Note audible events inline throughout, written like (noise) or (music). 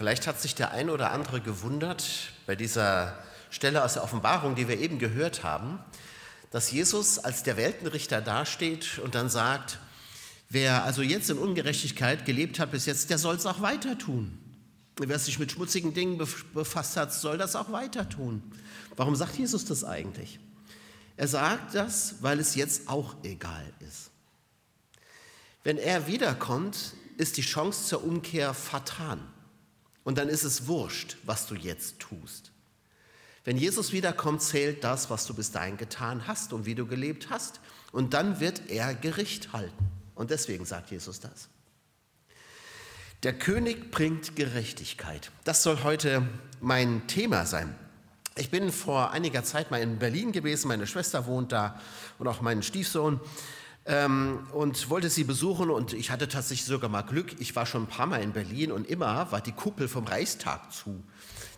Vielleicht hat sich der ein oder andere gewundert bei dieser Stelle aus der Offenbarung, die wir eben gehört haben, dass Jesus als der Weltenrichter dasteht und dann sagt, wer also jetzt in Ungerechtigkeit gelebt hat bis jetzt, der soll es auch weiter tun. Wer sich mit schmutzigen Dingen befasst hat, soll das auch weiter tun. Warum sagt Jesus das eigentlich? Er sagt das, weil es jetzt auch egal ist. Wenn er wiederkommt, ist die Chance zur Umkehr vertan. Und dann ist es wurscht, was du jetzt tust. Wenn Jesus wiederkommt, zählt das, was du bis dahin getan hast und wie du gelebt hast. Und dann wird er Gericht halten. Und deswegen sagt Jesus das. Der König bringt Gerechtigkeit. Das soll heute mein Thema sein. Ich bin vor einiger Zeit mal in Berlin gewesen, meine Schwester wohnt da und auch mein Stiefsohn ähm, und wollte sie besuchen und ich hatte tatsächlich sogar mal Glück. Ich war schon ein paar Mal in Berlin und immer war die Kuppel vom Reichstag zu.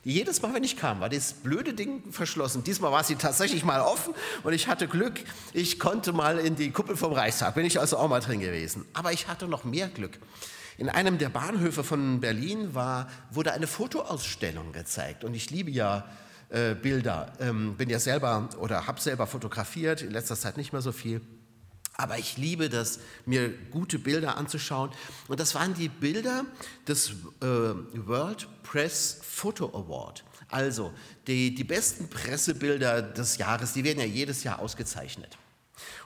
Jedes Mal, wenn ich kam, war das blöde Ding verschlossen. Diesmal war sie tatsächlich mal offen und ich hatte Glück. Ich konnte mal in die Kuppel vom Reichstag. Bin ich also auch mal drin gewesen. Aber ich hatte noch mehr Glück. In einem der Bahnhöfe von Berlin war, wurde eine Fotoausstellung gezeigt und ich liebe ja äh, Bilder. Ähm, bin ja selber oder habe selber fotografiert, in letzter Zeit nicht mehr so viel. Aber ich liebe das, mir gute Bilder anzuschauen. Und das waren die Bilder des äh, World Press Photo Award. Also die, die besten Pressebilder des Jahres, die werden ja jedes Jahr ausgezeichnet.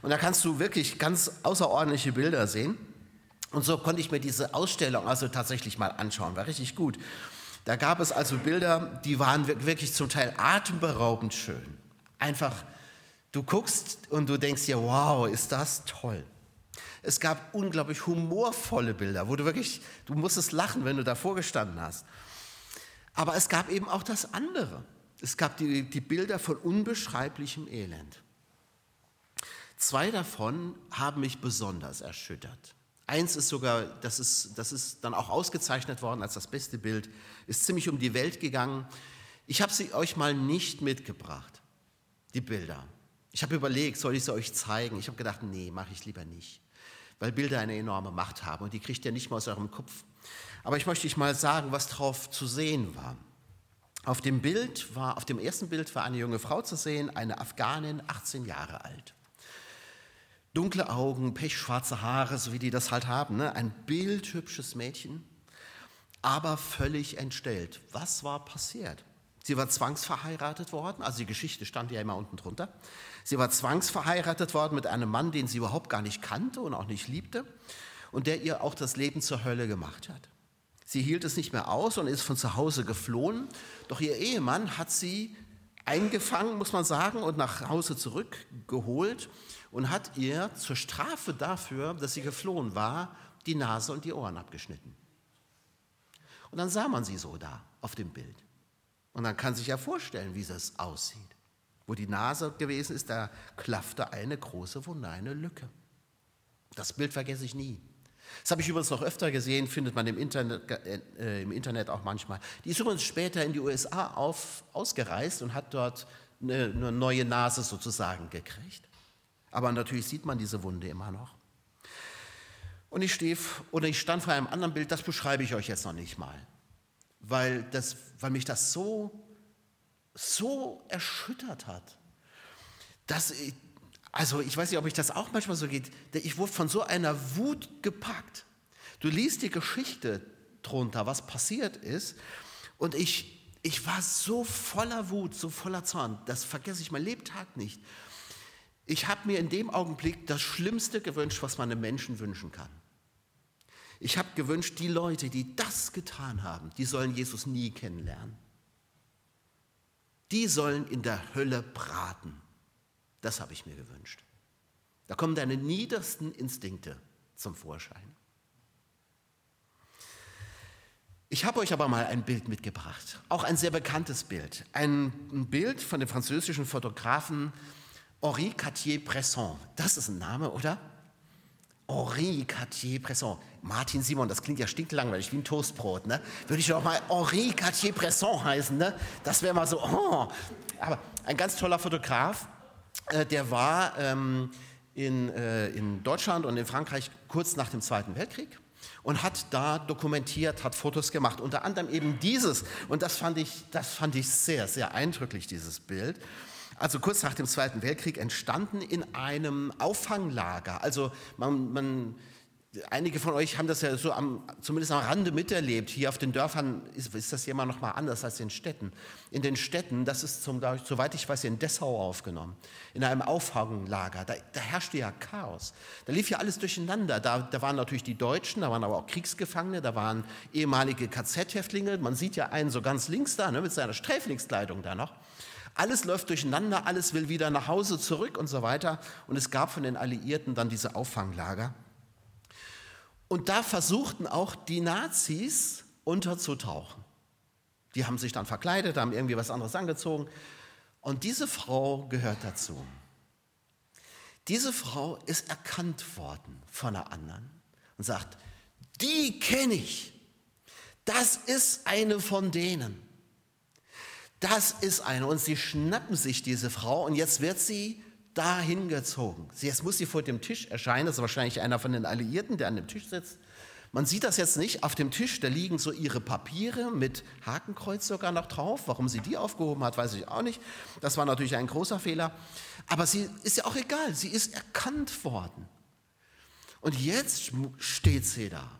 Und da kannst du wirklich ganz außerordentliche Bilder sehen. Und so konnte ich mir diese Ausstellung also tatsächlich mal anschauen, war richtig gut. Da gab es also Bilder, die waren wirklich zum Teil atemberaubend schön. Einfach, du guckst und du denkst dir, wow, ist das toll. Es gab unglaublich humorvolle Bilder, wo du wirklich, du musstest lachen, wenn du davor gestanden hast. Aber es gab eben auch das andere. Es gab die, die Bilder von unbeschreiblichem Elend. Zwei davon haben mich besonders erschüttert. Eins ist sogar, das ist, das ist dann auch ausgezeichnet worden als das beste Bild, ist ziemlich um die Welt gegangen. Ich habe sie euch mal nicht mitgebracht, die Bilder. Ich habe überlegt, soll ich sie euch zeigen? Ich habe gedacht, nee, mache ich lieber nicht, weil Bilder eine enorme Macht haben und die kriegt ihr nicht mal aus eurem Kopf. Aber ich möchte euch mal sagen, was drauf zu sehen war. Auf dem Bild war, auf dem ersten Bild war eine junge Frau zu sehen, eine Afghanin, 18 Jahre alt dunkle Augen, pechschwarze Haare, so wie die das halt haben. Ne? Ein bildhübsches Mädchen, aber völlig entstellt. Was war passiert? Sie war zwangsverheiratet worden, also die Geschichte stand ja immer unten drunter. Sie war zwangsverheiratet worden mit einem Mann, den sie überhaupt gar nicht kannte und auch nicht liebte und der ihr auch das Leben zur Hölle gemacht hat. Sie hielt es nicht mehr aus und ist von zu Hause geflohen, doch ihr Ehemann hat sie eingefangen, muss man sagen, und nach Hause zurückgeholt und hat ihr zur Strafe dafür, dass sie geflohen war, die Nase und die Ohren abgeschnitten. Und dann sah man sie so da auf dem Bild. Und dann kann sich ja vorstellen, wie das aussieht. Wo die Nase gewesen ist, da klaffte eine große Wunde, eine Lücke. Das Bild vergesse ich nie. Das habe ich übrigens noch öfter gesehen, findet man im Internet, äh, im Internet auch manchmal. Die ist übrigens später in die USA auf, ausgereist und hat dort eine, eine neue Nase sozusagen gekriegt. Aber natürlich sieht man diese Wunde immer noch. Und ich, stehe, oder ich stand vor einem anderen Bild, das beschreibe ich euch jetzt noch nicht mal, weil, das, weil mich das so, so erschüttert hat. Dass ich, also ich weiß nicht, ob ich das auch manchmal so geht. Ich wurde von so einer Wut gepackt. Du liest die Geschichte drunter, was passiert ist. Und ich, ich war so voller Wut, so voller Zorn. Das vergesse ich mein Lebtag nicht. Ich habe mir in dem Augenblick das Schlimmste gewünscht, was man einem Menschen wünschen kann. Ich habe gewünscht, die Leute, die das getan haben, die sollen Jesus nie kennenlernen. Die sollen in der Hölle braten. Das habe ich mir gewünscht. Da kommen deine niedersten Instinkte zum Vorschein. Ich habe euch aber mal ein Bild mitgebracht, auch ein sehr bekanntes Bild. Ein Bild von dem französischen Fotografen Henri Cartier-Bresson. Das ist ein Name, oder? Henri Cartier-Bresson. Martin Simon, das klingt ja stinklangweilig, wie ein Toastbrot. Ne? Würde ich doch mal Henri Cartier-Bresson heißen. Ne? Das wäre mal so, oh. Aber ein ganz toller Fotograf, äh, der war ähm, in, äh, in Deutschland und in Frankreich kurz nach dem Zweiten Weltkrieg und hat da dokumentiert, hat Fotos gemacht, unter anderem eben dieses. Und das fand ich, das fand ich sehr, sehr eindrücklich, dieses Bild. Also kurz nach dem Zweiten Weltkrieg entstanden in einem Auffanglager. Also man, man Einige von euch haben das ja so am, zumindest am Rande miterlebt. Hier auf den Dörfern ist, ist das ja immer noch mal anders als in Städten. In den Städten, das ist zum, soweit ich weiß, in Dessau aufgenommen, in einem Auffanglager. Da, da herrschte ja Chaos. Da lief ja alles durcheinander. Da, da waren natürlich die Deutschen, da waren aber auch Kriegsgefangene, da waren ehemalige KZ-Häftlinge. Man sieht ja einen so ganz links da, ne, mit seiner Sträflingskleidung da noch. Alles läuft durcheinander, alles will wieder nach Hause zurück und so weiter. Und es gab von den Alliierten dann diese Auffanglager. Und da versuchten auch die Nazis unterzutauchen. Die haben sich dann verkleidet, haben irgendwie was anderes angezogen. Und diese Frau gehört dazu. Diese Frau ist erkannt worden von einer anderen und sagt, die kenne ich. Das ist eine von denen. Das ist eine. Und sie schnappen sich diese Frau und jetzt wird sie dahin gezogen. Jetzt muss sie vor dem Tisch erscheinen, das ist wahrscheinlich einer von den Alliierten, der an dem Tisch sitzt. Man sieht das jetzt nicht. Auf dem Tisch, da liegen so ihre Papiere mit Hakenkreuz sogar noch drauf. Warum sie die aufgehoben hat, weiß ich auch nicht. Das war natürlich ein großer Fehler. Aber sie ist ja auch egal. Sie ist erkannt worden. Und jetzt steht sie da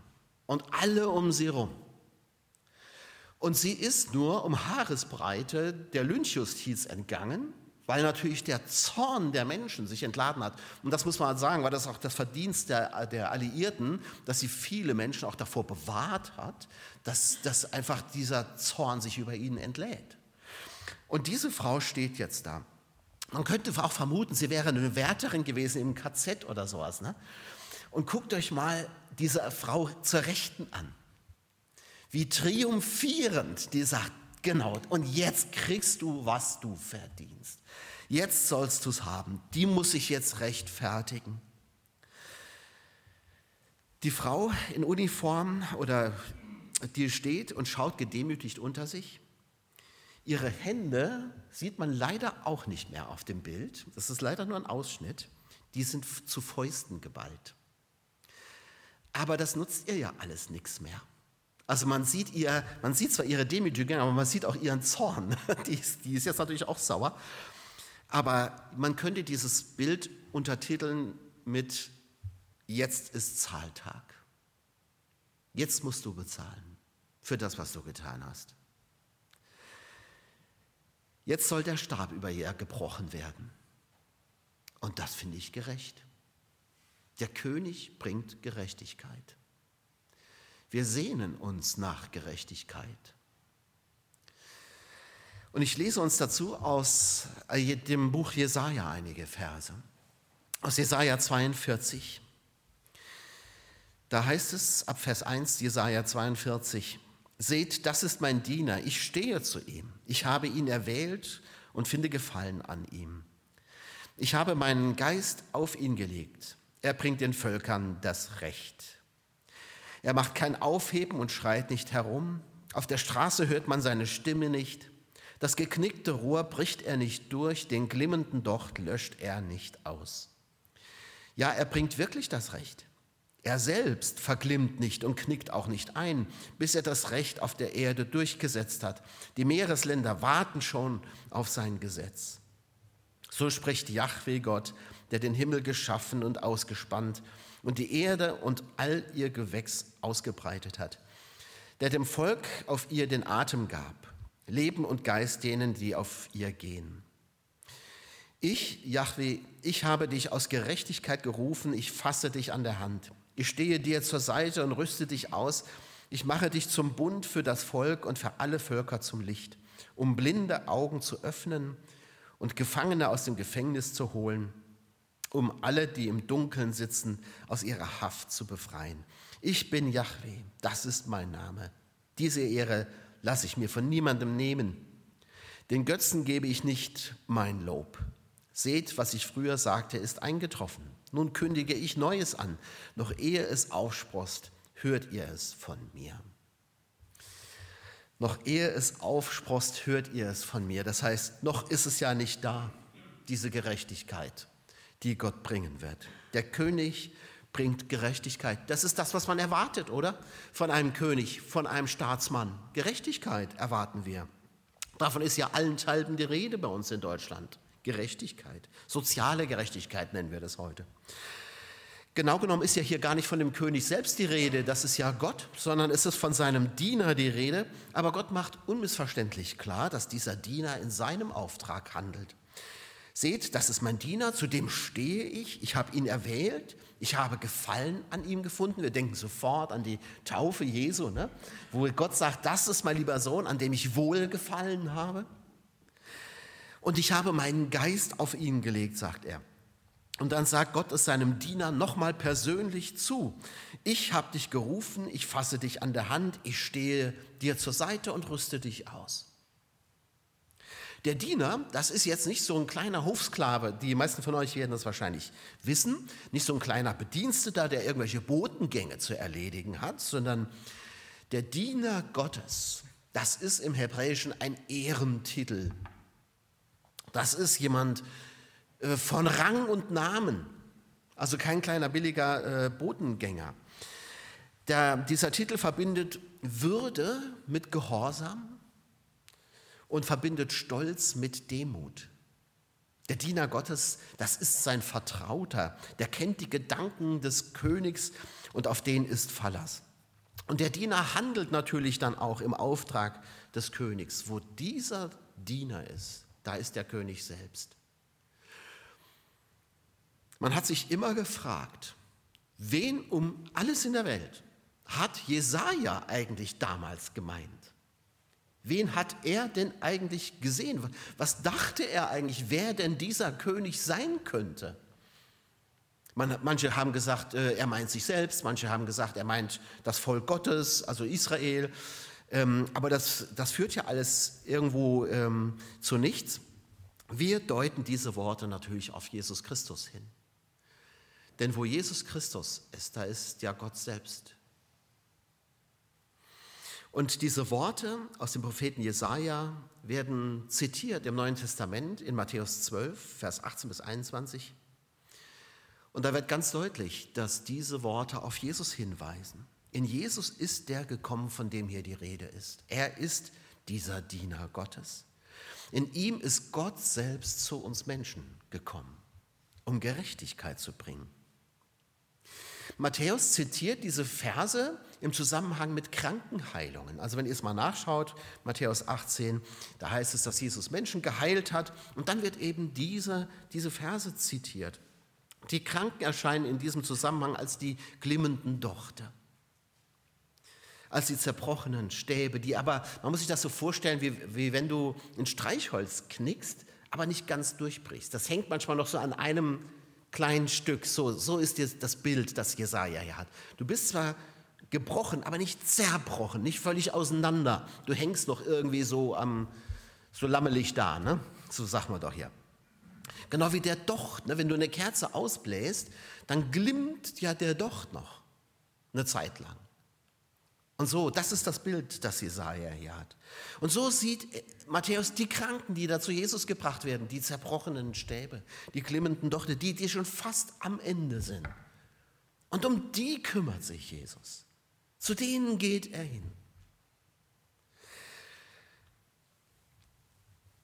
und alle um sie rum. Und sie ist nur um Haaresbreite der Lynchjustiz entgangen weil natürlich der Zorn der Menschen sich entladen hat. Und das muss man halt sagen, weil das auch das Verdienst der, der Alliierten, dass sie viele Menschen auch davor bewahrt hat, dass, dass einfach dieser Zorn sich über ihnen entlädt. Und diese Frau steht jetzt da. Man könnte auch vermuten, sie wäre eine Wärterin gewesen im KZ oder sowas. Ne? Und guckt euch mal diese Frau zur Rechten an. Wie triumphierend die sagt, genau, und jetzt kriegst du, was du verdienst. Jetzt sollst du es haben. Die muss sich jetzt rechtfertigen. Die Frau in Uniform oder die steht und schaut gedemütigt unter sich. Ihre Hände sieht man leider auch nicht mehr auf dem Bild. Das ist leider nur ein Ausschnitt. Die sind zu Fäusten geballt. Aber das nutzt ihr ja alles nichts mehr. Also man sieht ihr, man sieht zwar ihre Demütigung, aber man sieht auch ihren Zorn. (laughs) Die ist, die ist jetzt natürlich auch sauer. Aber man könnte dieses Bild untertiteln mit Jetzt ist Zahltag. Jetzt musst du bezahlen für das, was du getan hast. Jetzt soll der Stab über ihr gebrochen werden. Und das finde ich gerecht. Der König bringt Gerechtigkeit. Wir sehnen uns nach Gerechtigkeit. Und ich lese uns dazu aus äh, dem Buch Jesaja einige Verse. Aus Jesaja 42. Da heißt es ab Vers 1, Jesaja 42, Seht, das ist mein Diener, ich stehe zu ihm. Ich habe ihn erwählt und finde Gefallen an ihm. Ich habe meinen Geist auf ihn gelegt. Er bringt den Völkern das Recht. Er macht kein Aufheben und schreit nicht herum. Auf der Straße hört man seine Stimme nicht. Das geknickte Rohr bricht er nicht durch, den glimmenden Docht löscht er nicht aus. Ja, er bringt wirklich das Recht. Er selbst verglimmt nicht und knickt auch nicht ein, bis er das Recht auf der Erde durchgesetzt hat. Die Meeresländer warten schon auf sein Gesetz. So spricht Yahweh Gott, der den Himmel geschaffen und ausgespannt und die Erde und all ihr Gewächs ausgebreitet hat, der dem Volk auf ihr den Atem gab Leben und Geist denen, die auf ihr gehen. Ich, Yahweh, ich habe dich aus Gerechtigkeit gerufen, ich fasse dich an der Hand. Ich stehe dir zur Seite und rüste dich aus. Ich mache dich zum Bund für das Volk und für alle Völker zum Licht, um blinde Augen zu öffnen und Gefangene aus dem Gefängnis zu holen, um alle, die im Dunkeln sitzen, aus ihrer Haft zu befreien. Ich bin Yahweh, das ist mein Name. Diese Ehre lasse ich mir von niemandem nehmen. Den Götzen gebe ich nicht mein Lob. Seht, was ich früher sagte, ist eingetroffen. Nun kündige ich Neues an. Noch ehe es aufsprost, hört ihr es von mir. Noch ehe es aufsprost, hört ihr es von mir. Das heißt, noch ist es ja nicht da, diese Gerechtigkeit, die Gott bringen wird. Der König bringt Gerechtigkeit. Das ist das, was man erwartet, oder? Von einem König, von einem Staatsmann. Gerechtigkeit erwarten wir. Davon ist ja allenthalben die Rede bei uns in Deutschland. Gerechtigkeit. Soziale Gerechtigkeit nennen wir das heute. Genau genommen ist ja hier gar nicht von dem König selbst die Rede, das ist ja Gott, sondern es ist von seinem Diener die Rede. Aber Gott macht unmissverständlich klar, dass dieser Diener in seinem Auftrag handelt. Seht, das ist mein Diener, zu dem stehe ich, ich habe ihn erwählt, ich habe Gefallen an ihm gefunden. Wir denken sofort an die Taufe Jesu, ne? wo Gott sagt, das ist mein lieber Sohn, an dem ich wohlgefallen habe. Und ich habe meinen Geist auf ihn gelegt, sagt er. Und dann sagt Gott es seinem Diener nochmal persönlich zu. Ich habe dich gerufen, ich fasse dich an der Hand, ich stehe dir zur Seite und rüste dich aus. Der Diener, das ist jetzt nicht so ein kleiner Hofsklave, die meisten von euch werden das wahrscheinlich wissen, nicht so ein kleiner Bediensteter, der irgendwelche Botengänge zu erledigen hat, sondern der Diener Gottes, das ist im Hebräischen ein Ehrentitel. Das ist jemand, äh, von Rang und Namen, also kein kleiner billiger äh, Botengänger. Der, dieser Titel verbindet Würde mit Gehorsam und verbindet Stolz mit Demut. Der Diener Gottes, das ist sein Vertrauter, der kennt die Gedanken des Königs und auf den ist Verlass. Und der Diener handelt natürlich dann auch im Auftrag des Königs. Wo dieser Diener ist, da ist der König selbst. Man hat sich immer gefragt, wen um alles in der Welt hat Jesaja eigentlich damals gemeint? Wen hat er denn eigentlich gesehen? Was dachte er eigentlich, wer denn dieser König sein könnte? Man, manche haben gesagt, äh, er meint sich selbst, manche haben gesagt, er meint das Volk Gottes, also Israel. Ähm, aber das, das führt ja alles irgendwo ähm, zu nichts. Wir deuten diese Worte natürlich auf Jesus Christus hin. Denn wo Jesus Christus ist, da ist ja Gott selbst. Und diese Worte aus dem Propheten Jesaja werden zitiert im Neuen Testament in Matthäus 12, Vers 18 bis 21. Und da wird ganz deutlich, dass diese Worte auf Jesus hinweisen. In Jesus ist der gekommen, von dem hier die Rede ist. Er ist dieser Diener Gottes. In ihm ist Gott selbst zu uns Menschen gekommen, um Gerechtigkeit zu bringen. Matthäus zitiert diese Verse im Zusammenhang mit Krankenheilungen. Also wenn ihr es mal nachschaut, Matthäus 18, da heißt es, dass Jesus Menschen geheilt hat und dann wird eben diese, diese Verse zitiert. Die Kranken erscheinen in diesem Zusammenhang als die glimmenden Dochter, als die zerbrochenen Stäbe, die aber, man muss sich das so vorstellen, wie, wie wenn du ein Streichholz knickst, aber nicht ganz durchbrichst. Das hängt manchmal noch so an einem kleinen Stück. So, so ist jetzt das Bild, das Jesaja hier hat. Du bist zwar gebrochen, aber nicht zerbrochen, nicht völlig auseinander. Du hängst noch irgendwie so am, so lammelig da, ne? So sagt man doch hier. Genau wie der Docht. Ne? Wenn du eine Kerze ausbläst, dann glimmt ja der Docht noch eine Zeit lang. Und so, das ist das Bild, das Jesaja hier hat. Und so sieht Matthäus die Kranken, die da zu Jesus gebracht werden, die zerbrochenen Stäbe, die glimmenden Dochte, die, die schon fast am Ende sind. Und um die kümmert sich Jesus. Zu denen geht er hin.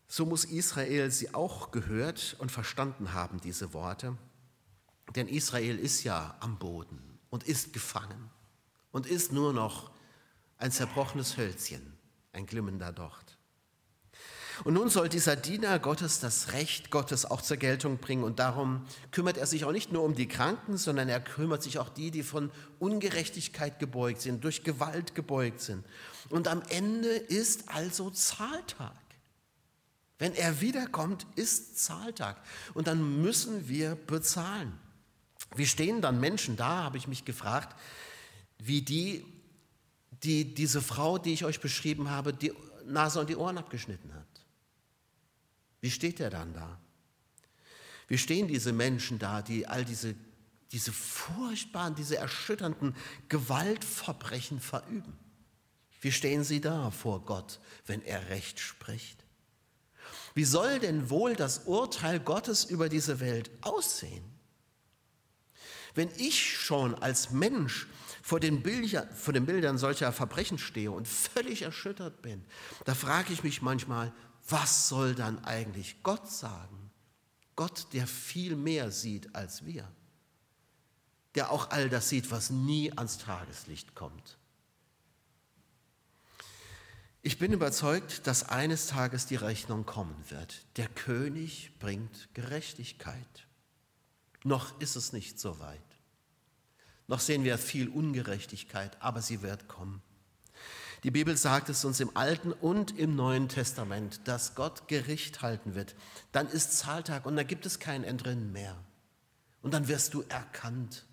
So muss Israel sie auch gehört und verstanden haben, diese Worte. Denn Israel ist ja am Boden und ist gefangen und ist nur noch ein zerbrochenes Hölzchen, ein glimmender Docht. Und nun soll dieser Diener Gottes das Recht Gottes auch zur Geltung bringen. Und darum kümmert er sich auch nicht nur um die Kranken, sondern er kümmert sich auch die, die von Ungerechtigkeit gebeugt sind, durch Gewalt gebeugt sind. Und am Ende ist also Zahltag. Wenn er wiederkommt, ist Zahltag. Und dann müssen wir bezahlen. Wie stehen dann Menschen da, habe ich mich gefragt, wie die die diese Frau, die ich euch beschrieben habe, die Nase und die Ohren abgeschnitten hat. Wie steht er dann da? Wie stehen diese Menschen da, die all diese, diese furchtbaren, diese erschütternden Gewaltverbrechen verüben? Wie stehen sie da vor Gott, wenn er Recht spricht? Wie soll denn wohl das Urteil Gottes über diese Welt aussehen? Wenn ich schon als Mensch vor den, Bilder, vor den Bildern solcher Verbrechen stehe und völlig erschüttert bin, da frage ich mich manchmal, was soll dann eigentlich Gott sagen? Gott, der viel mehr sieht als wir, der auch all das sieht, was nie ans Tageslicht kommt. Ich bin überzeugt, dass eines Tages die Rechnung kommen wird. Der König bringt Gerechtigkeit. Noch ist es nicht so weit. Noch sehen wir viel Ungerechtigkeit, aber sie wird kommen. Die Bibel sagt es uns im Alten und im Neuen Testament, dass Gott Gericht halten wird. Dann ist Zahltag und dann gibt es kein Entrinnen mehr. Und dann wirst du erkannt,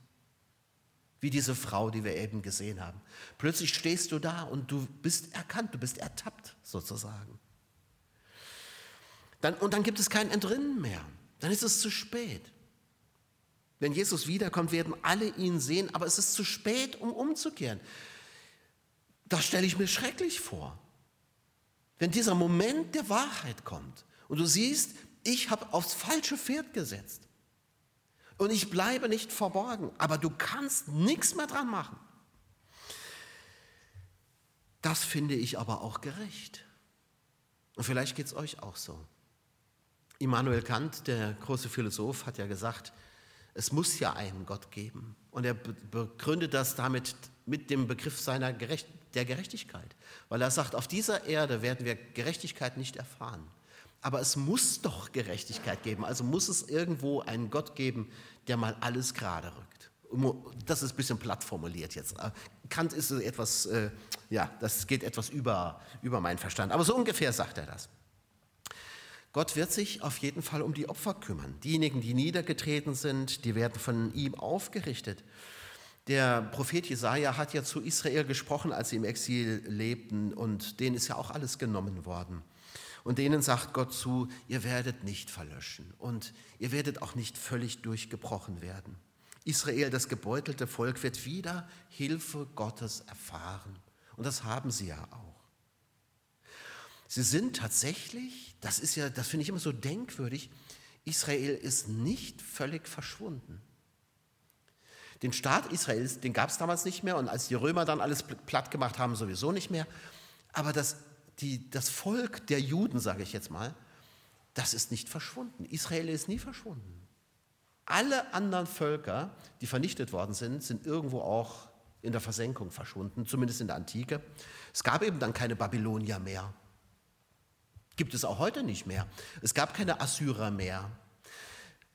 wie diese Frau, die wir eben gesehen haben. Plötzlich stehst du da und du bist erkannt, du bist ertappt sozusagen. Dann, und dann gibt es kein Entrinnen mehr. Dann ist es zu spät. Wenn Jesus wiederkommt, werden alle ihn sehen, aber es ist zu spät, um umzukehren. Das stelle ich mir schrecklich vor. Wenn dieser Moment der Wahrheit kommt und du siehst, ich habe aufs falsche Pferd gesetzt und ich bleibe nicht verborgen, aber du kannst nichts mehr dran machen. Das finde ich aber auch gerecht. Und vielleicht geht es euch auch so. Immanuel Kant, der große Philosoph, hat ja gesagt, es muss ja einen Gott geben. Und er begründet das damit mit dem Begriff seiner Gerecht der Gerechtigkeit. Weil er sagt, auf dieser Erde werden wir Gerechtigkeit nicht erfahren. Aber es muss doch Gerechtigkeit geben. Also muss es irgendwo einen Gott geben, der mal alles gerade rückt. Das ist ein bisschen platt formuliert jetzt. Kant ist etwas, äh, ja, das geht etwas über, über meinen Verstand. Aber so ungefähr sagt er das. Gott wird sich auf jeden Fall um die Opfer kümmern. Diejenigen, die niedergetreten sind, die werden von ihm aufgerichtet. Der Prophet Jesaja hat ja zu Israel gesprochen, als sie im Exil lebten, und denen ist ja auch alles genommen worden. Und denen sagt Gott zu, ihr werdet nicht verlöschen und ihr werdet auch nicht völlig durchgebrochen werden. Israel, das gebeutelte Volk, wird wieder Hilfe Gottes erfahren. Und das haben sie ja auch. Sie sind tatsächlich, das ist ja, das finde ich immer so denkwürdig, Israel ist nicht völlig verschwunden. Den Staat Israels, den gab es damals nicht mehr und als die Römer dann alles platt gemacht haben, sowieso nicht mehr. Aber das, die, das Volk der Juden, sage ich jetzt mal, das ist nicht verschwunden. Israel ist nie verschwunden. Alle anderen Völker, die vernichtet worden sind, sind irgendwo auch in der Versenkung verschwunden, zumindest in der Antike. Es gab eben dann keine Babylonier mehr. Gibt es auch heute nicht mehr. Es gab keine Assyrer mehr.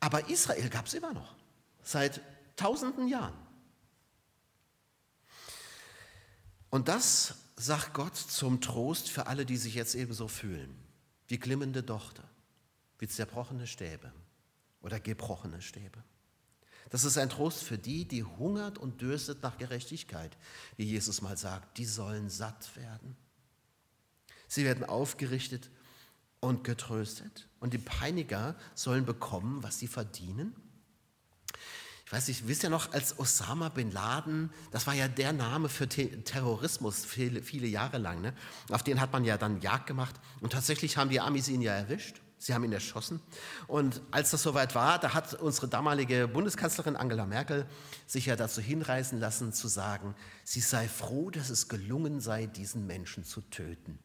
Aber Israel gab es immer noch. Seit tausenden Jahren. Und das sagt Gott zum Trost für alle, die sich jetzt ebenso fühlen. Wie glimmende Tochter, wie zerbrochene Stäbe oder gebrochene Stäbe. Das ist ein Trost für die, die hungert und dürstet nach Gerechtigkeit, wie Jesus mal sagt. Die sollen satt werden. Sie werden aufgerichtet und getröstet. Und die Peiniger sollen bekommen, was sie verdienen ich weiß nicht, wisst ihr noch, als Osama bin Laden, das war ja der Name für Terrorismus viele, viele Jahre lang, ne? auf den hat man ja dann Jagd gemacht und tatsächlich haben die Amis ihn ja erwischt. Sie haben ihn erschossen. Und als das soweit war, da hat unsere damalige Bundeskanzlerin Angela Merkel sich ja dazu hinreißen lassen, zu sagen, sie sei froh, dass es gelungen sei, diesen Menschen zu töten.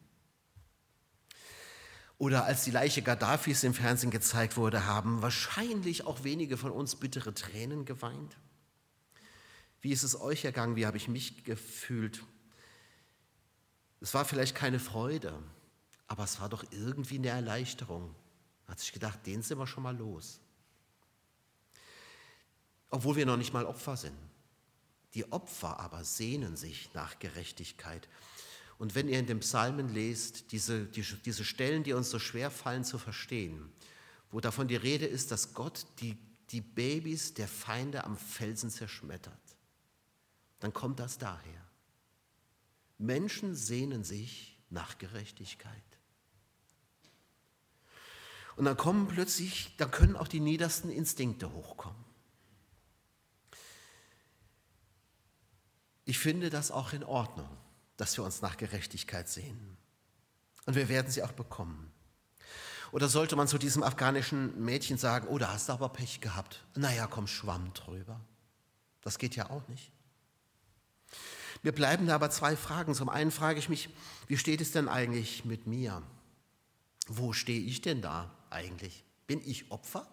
Oder als die Leiche Gaddafis im Fernsehen gezeigt wurde, haben wahrscheinlich auch wenige von uns bittere Tränen geweint. Wie ist es euch ergangen? Wie habe ich mich gefühlt? Es war vielleicht keine Freude, aber es war doch irgendwie eine Erleichterung. Da hat sich gedacht, den sind wir schon mal los. Obwohl wir noch nicht mal Opfer sind. Die Opfer aber sehnen sich nach Gerechtigkeit. Und wenn ihr in den Psalmen lest, diese, die, diese Stellen, die uns so schwer fallen zu verstehen, wo davon die Rede ist, dass Gott die, die Babys der Feinde am Felsen zerschmettert, dann kommt das daher. Menschen sehnen sich nach Gerechtigkeit. Und dann kommen plötzlich, da können auch die niedersten Instinkte hochkommen. Ich finde das auch in Ordnung dass wir uns nach Gerechtigkeit sehen. Und wir werden sie auch bekommen. Oder sollte man zu diesem afghanischen Mädchen sagen, oh, da hast du aber Pech gehabt. Naja, komm, schwamm drüber. Das geht ja auch nicht. Mir bleiben aber zwei Fragen. Zum einen frage ich mich, wie steht es denn eigentlich mit mir? Wo stehe ich denn da eigentlich? Bin ich Opfer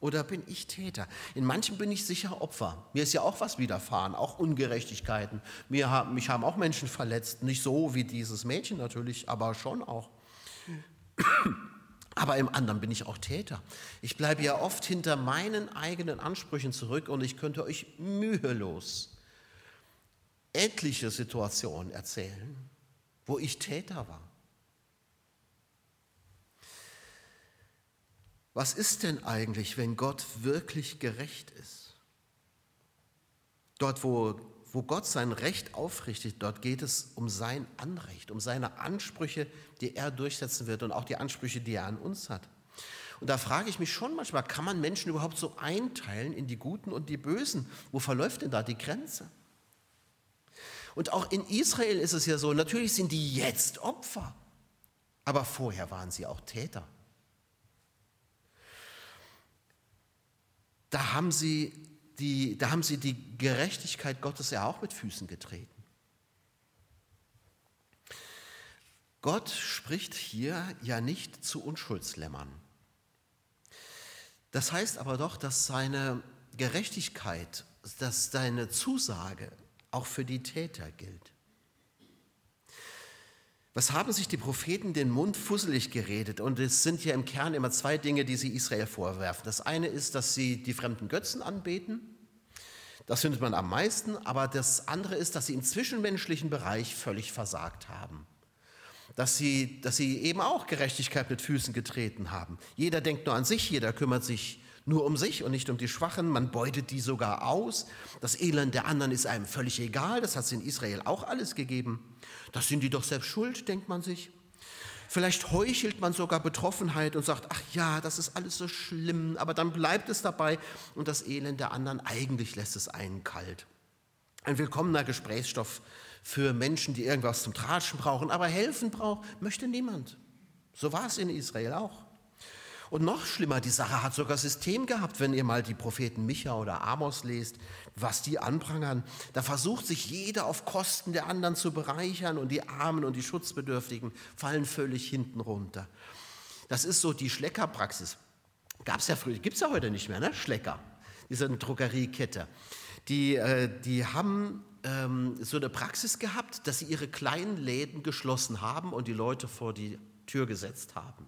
oder bin ich Täter? In manchen bin ich sicher Opfer. Mir ist ja auch was widerfahren, auch Ungerechtigkeiten. Mir haben, mich haben auch Menschen verletzt, nicht so wie dieses Mädchen natürlich, aber schon auch. (clears throat) Aber im anderen bin ich auch Täter. Ich bleibe ja oft hinter meinen eigenen Ansprüchen zurück und ich könnte euch mühelos etliche Situationen erzählen, wo ich Täter war. Was ist denn eigentlich, wenn Gott wirklich gerecht ist? Dort, wo, wo Gott sein Recht aufrichtet, dort geht es um sein Anrecht, um seine Ansprüche, die er durchsetzen wird und auch die Ansprüche, die er an uns hat. Und da frage ich mich schon manchmal, kann man Menschen überhaupt so einteilen in die Guten und die Bösen? Wo verläuft denn da die Grenze? Und auch in Israel ist es ja so, natürlich sind die jetzt Opfer, aber vorher waren sie auch Täter. Da haben sie die, da haben sie die Gerechtigkeit Gottes ja auch mit Füßen getreten. Gott spricht hier ja nicht zu Unschuldslämmern. Das heißt aber doch, dass seine Gerechtigkeit, dass seine Zusage auch für die Täter gilt. Was haben sich die Propheten den Mund fusselig geredet? Und es sind ja im Kern immer zwei Dinge, die sie Israel vorwerfen. Das eine ist, dass sie die fremden Götzen anbeten. Das findet man am meisten. Aber das andere ist, dass sie im zwischenmenschlichen Bereich völlig versagt haben. Dass sie, dass sie eben auch Gerechtigkeit mit Füßen getreten haben. Jeder denkt nur an sich, jeder kümmert sich nur um sich und nicht um die Schwachen. Man beutet die sogar aus. Das Elend der anderen ist einem völlig egal. Das hat es in Israel auch alles gegeben. Das sind die doch selbst schuld, denkt man sich. Vielleicht heuchelt man sogar Betroffenheit und sagt, ach ja, das ist alles so schlimm, aber dann bleibt es dabei und das Elend der anderen, eigentlich lässt es einen kalt. Ein willkommener Gesprächsstoff für Menschen, die irgendwas zum Tratschen brauchen, aber helfen braucht, möchte niemand. So war es in Israel auch. Und noch schlimmer, die Sache hat sogar System gehabt, wenn ihr mal die Propheten Micha oder Amos lest, was die anprangern. Da versucht sich jeder auf Kosten der anderen zu bereichern und die Armen und die Schutzbedürftigen fallen völlig hinten runter. Das ist so die Schleckerpraxis. Gab es ja früher, gibt es ja heute nicht mehr, ne? Schlecker, diese Drogeriekette. Die, äh, die haben ähm, so eine Praxis gehabt, dass sie ihre kleinen Läden geschlossen haben und die Leute vor die Tür gesetzt haben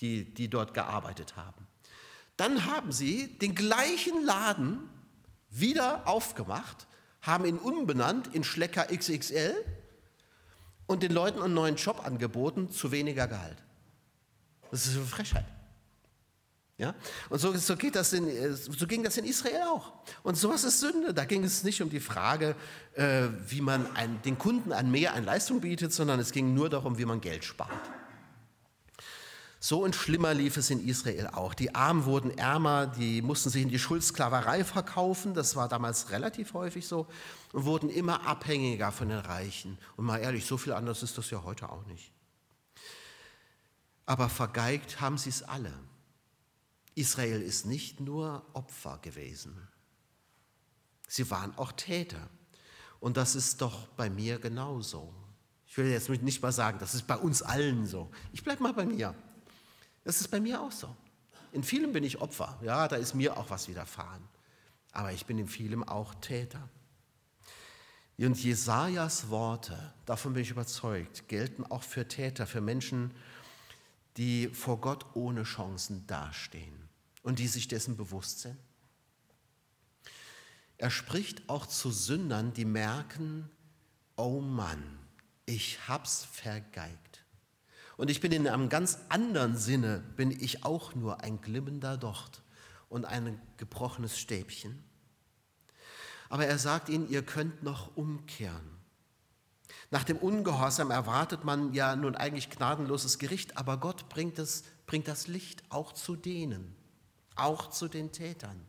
die, die dort gearbeitet haben. Dann haben sie den gleichen Laden wieder aufgemacht, haben ihn umbenannt in Schlecker XXL und den Leuten einen neuen Job angeboten zu weniger Gehalt. Das ist eine Frechheit. Ja? Und so, so, geht das in, so ging das in Israel auch. Und sowas ist Sünde. Da ging es nicht um die Frage, äh, wie man ein, den Kunden an mehr an Leistung bietet, sondern es ging nur darum, wie man Geld spart. So und schlimmer lief es in Israel auch. Die Armen wurden ärmer, die mussten sich in die Schuldsklaverei verkaufen, das war damals relativ häufig so, und wurden immer abhängiger von den Reichen. Und mal ehrlich, so viel anders ist das ja heute auch nicht. Aber vergeigt haben sie es alle. Israel ist nicht nur Opfer gewesen, sie waren auch Täter. Und das ist doch bei mir genauso. Ich will jetzt nicht mal sagen, das ist bei uns allen so. Ich bleibe mal bei mir. Das ist bei mir auch so. In vielem bin ich Opfer. Ja, da ist mir auch was widerfahren. Aber ich bin in vielem auch Täter. Und Jesajas Worte, davon bin ich überzeugt, gelten auch für Täter, für Menschen, die vor Gott ohne Chancen dastehen und die sich dessen bewusst sind. Er spricht auch zu Sündern, die merken, oh Mann, ich hab's vergeigt. Und ich bin in einem ganz anderen Sinne, bin ich auch nur ein glimmender Docht und ein gebrochenes Stäbchen. Aber er sagt ihnen, ihr könnt noch umkehren. Nach dem Ungehorsam erwartet man ja nun eigentlich gnadenloses Gericht, aber Gott bringt, es, bringt das Licht auch zu denen, auch zu den Tätern.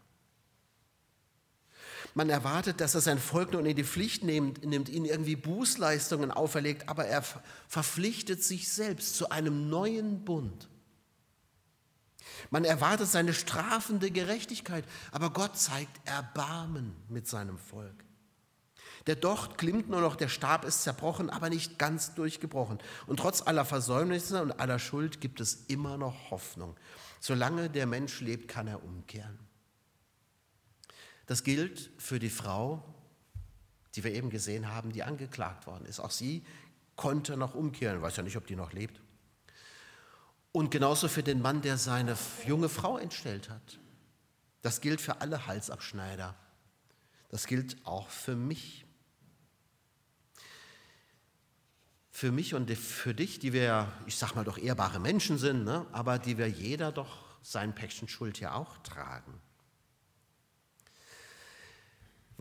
Man erwartet, dass er sein Volk nun in die Pflicht nimmt, nimmt, ihnen irgendwie Bußleistungen auferlegt, aber er verpflichtet sich selbst zu einem neuen Bund. Man erwartet seine strafende Gerechtigkeit, aber Gott zeigt Erbarmen mit seinem Volk. Der Docht glimmt nur noch, der Stab ist zerbrochen, aber nicht ganz durchgebrochen. Und trotz aller Versäumnisse und aller Schuld gibt es immer noch Hoffnung. Solange der Mensch lebt, kann er umkehren. Das gilt für die Frau, die wir eben gesehen haben, die angeklagt worden ist. Auch sie konnte noch umkehren. Ich weiß ja nicht, ob die noch lebt. Und genauso für den Mann, der seine junge Frau entstellt hat. Das gilt für alle Halsabschneider. Das gilt auch für mich. Für mich und für dich, die wir, ich sag mal, doch ehrbare Menschen sind, ne? aber die wir jeder doch sein Päckchen Schuld ja auch tragen.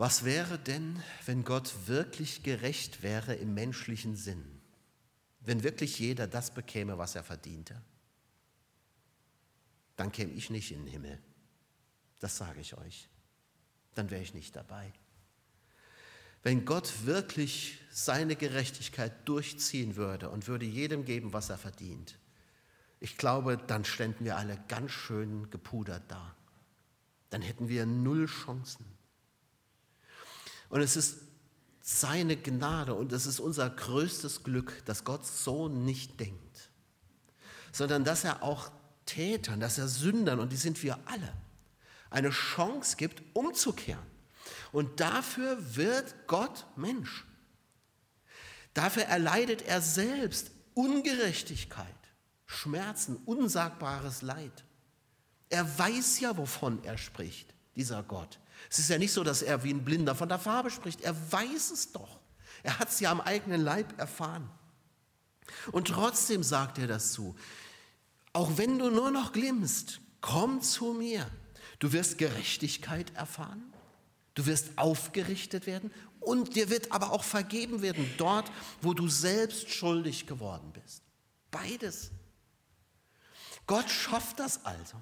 Was wäre denn, wenn Gott wirklich gerecht wäre im menschlichen Sinn? Wenn wirklich jeder das bekäme, was er verdiente? Dann käme ich nicht in den Himmel. Das sage ich euch. Dann wäre ich nicht dabei. Wenn Gott wirklich seine Gerechtigkeit durchziehen würde und würde jedem geben, was er verdient, ich glaube, dann ständen wir alle ganz schön gepudert da. Dann hätten wir null Chancen. Und es ist seine Gnade und es ist unser größtes Glück, dass Gott so nicht denkt, sondern dass er auch Tätern, dass er Sündern, und die sind wir alle, eine Chance gibt, umzukehren. Und dafür wird Gott Mensch. Dafür erleidet er selbst Ungerechtigkeit, Schmerzen, unsagbares Leid. Er weiß ja, wovon er spricht, dieser Gott. Es ist ja nicht so, dass er wie ein Blinder von der Farbe spricht. Er weiß es doch. Er hat es ja am eigenen Leib erfahren. Und trotzdem sagt er das zu. Auch wenn du nur noch glimmst, komm zu mir. Du wirst Gerechtigkeit erfahren. Du wirst aufgerichtet werden und dir wird aber auch vergeben werden dort, wo du selbst schuldig geworden bist. Beides. Gott schafft das also.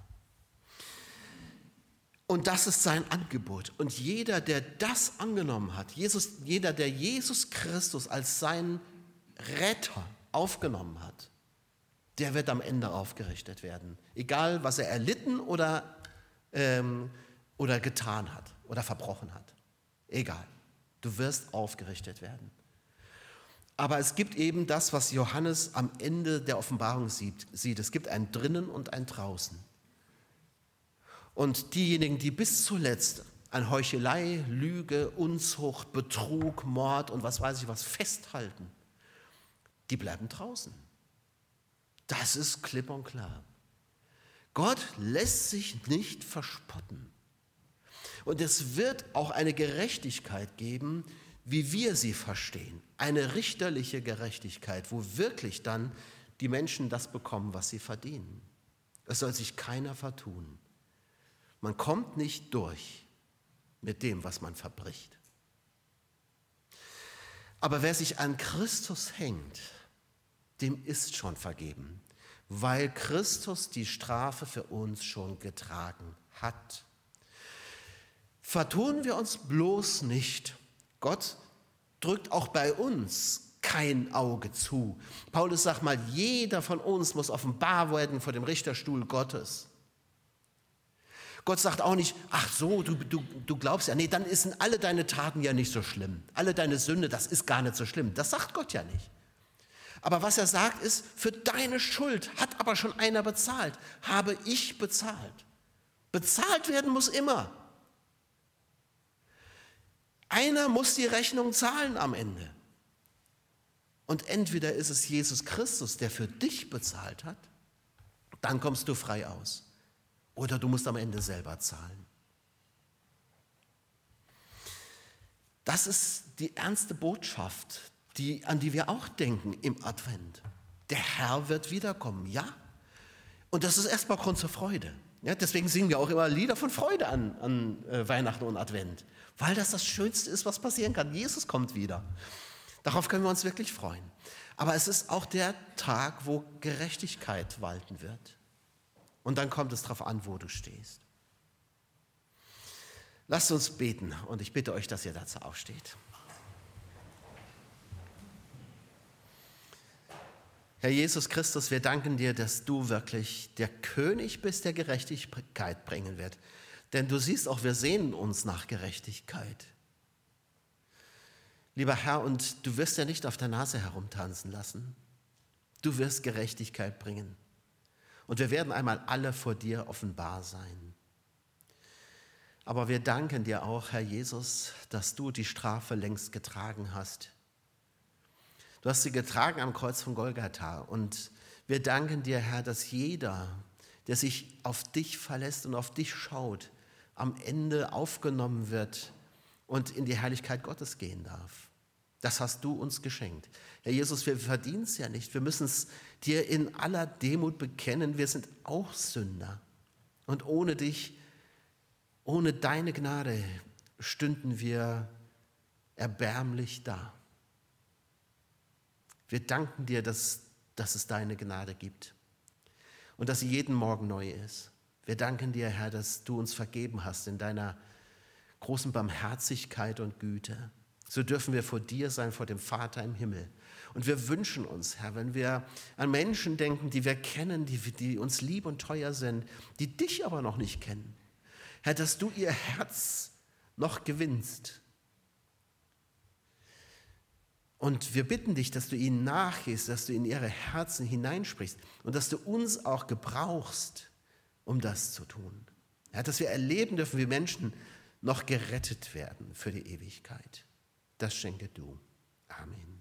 Und das ist sein Angebot. Und jeder, der das angenommen hat, Jesus, jeder, der Jesus Christus als seinen Retter aufgenommen hat, der wird am Ende aufgerichtet werden. Egal, was er erlitten oder, ähm, oder getan hat oder verbrochen hat. Egal. Du wirst aufgerichtet werden. Aber es gibt eben das, was Johannes am Ende der Offenbarung sieht. Es gibt ein drinnen und ein draußen. Und diejenigen, die bis zuletzt an Heuchelei, Lüge, Unzucht, Betrug, Mord und was weiß ich was festhalten, die bleiben draußen. Das ist klipp und klar. Gott lässt sich nicht verspotten. Und es wird auch eine Gerechtigkeit geben, wie wir sie verstehen. Eine richterliche Gerechtigkeit, wo wirklich dann die Menschen das bekommen, was sie verdienen. Es soll sich keiner vertun. Man kommt nicht durch mit dem, was man verbricht. Aber wer sich an Christus hängt, dem ist schon vergeben, weil Christus die Strafe für uns schon getragen hat. Vertun wir uns bloß nicht. Gott drückt auch bei uns kein Auge zu. Paulus sagt mal, jeder von uns muss offenbar werden vor dem Richterstuhl Gottes. Gott sagt auch nicht, ach so, du, du, du glaubst ja, nee, dann sind alle deine Taten ja nicht so schlimm. Alle deine Sünde, das ist gar nicht so schlimm. Das sagt Gott ja nicht. Aber was er sagt ist, für deine Schuld hat aber schon einer bezahlt, habe ich bezahlt. Bezahlt werden muss immer. Einer muss die Rechnung zahlen am Ende. Und entweder ist es Jesus Christus, der für dich bezahlt hat, dann kommst du frei aus. Oder du musst am Ende selber zahlen. Das ist die ernste Botschaft, die, an die wir auch denken im Advent. Der Herr wird wiederkommen, ja. Und das ist erstmal Grund zur Freude. Ja, deswegen singen wir auch immer Lieder von Freude an, an äh, Weihnachten und Advent, weil das das Schönste ist, was passieren kann. Jesus kommt wieder. Darauf können wir uns wirklich freuen. Aber es ist auch der Tag, wo Gerechtigkeit walten wird. Und dann kommt es darauf an, wo du stehst. Lasst uns beten und ich bitte euch, dass ihr dazu aufsteht. Herr Jesus Christus, wir danken dir, dass du wirklich der König bist, der Gerechtigkeit bringen wird. Denn du siehst auch, wir sehnen uns nach Gerechtigkeit. Lieber Herr, und du wirst ja nicht auf der Nase herumtanzen lassen. Du wirst Gerechtigkeit bringen. Und wir werden einmal alle vor dir offenbar sein. Aber wir danken dir auch, Herr Jesus, dass du die Strafe längst getragen hast Du hast sie getragen am Kreuz von Golgatha. Und wir danken dir, Herr, dass jeder, der sich auf dich verlässt und auf dich schaut, am Ende aufgenommen wird und in die Herrlichkeit Gottes gehen darf. Das hast du uns geschenkt. Herr Jesus, wir verdienen es ja nicht. Wir müssen es dir in aller Demut bekennen. Wir sind auch Sünder. Und ohne dich, ohne deine Gnade stünden wir erbärmlich da. Wir danken dir, dass, dass es deine Gnade gibt und dass sie jeden Morgen neu ist. Wir danken dir, Herr, dass du uns vergeben hast in deiner großen Barmherzigkeit und Güte. So dürfen wir vor dir sein, vor dem Vater im Himmel. Und wir wünschen uns, Herr, wenn wir an Menschen denken, die wir kennen, die, die uns lieb und teuer sind, die dich aber noch nicht kennen, Herr, dass du ihr Herz noch gewinnst, und wir bitten dich, dass du ihnen nachgehst, dass du in ihre Herzen hineinsprichst und dass du uns auch gebrauchst, um das zu tun. Ja, dass wir erleben dürfen, wie Menschen noch gerettet werden für die Ewigkeit. Das schenke du. Amen.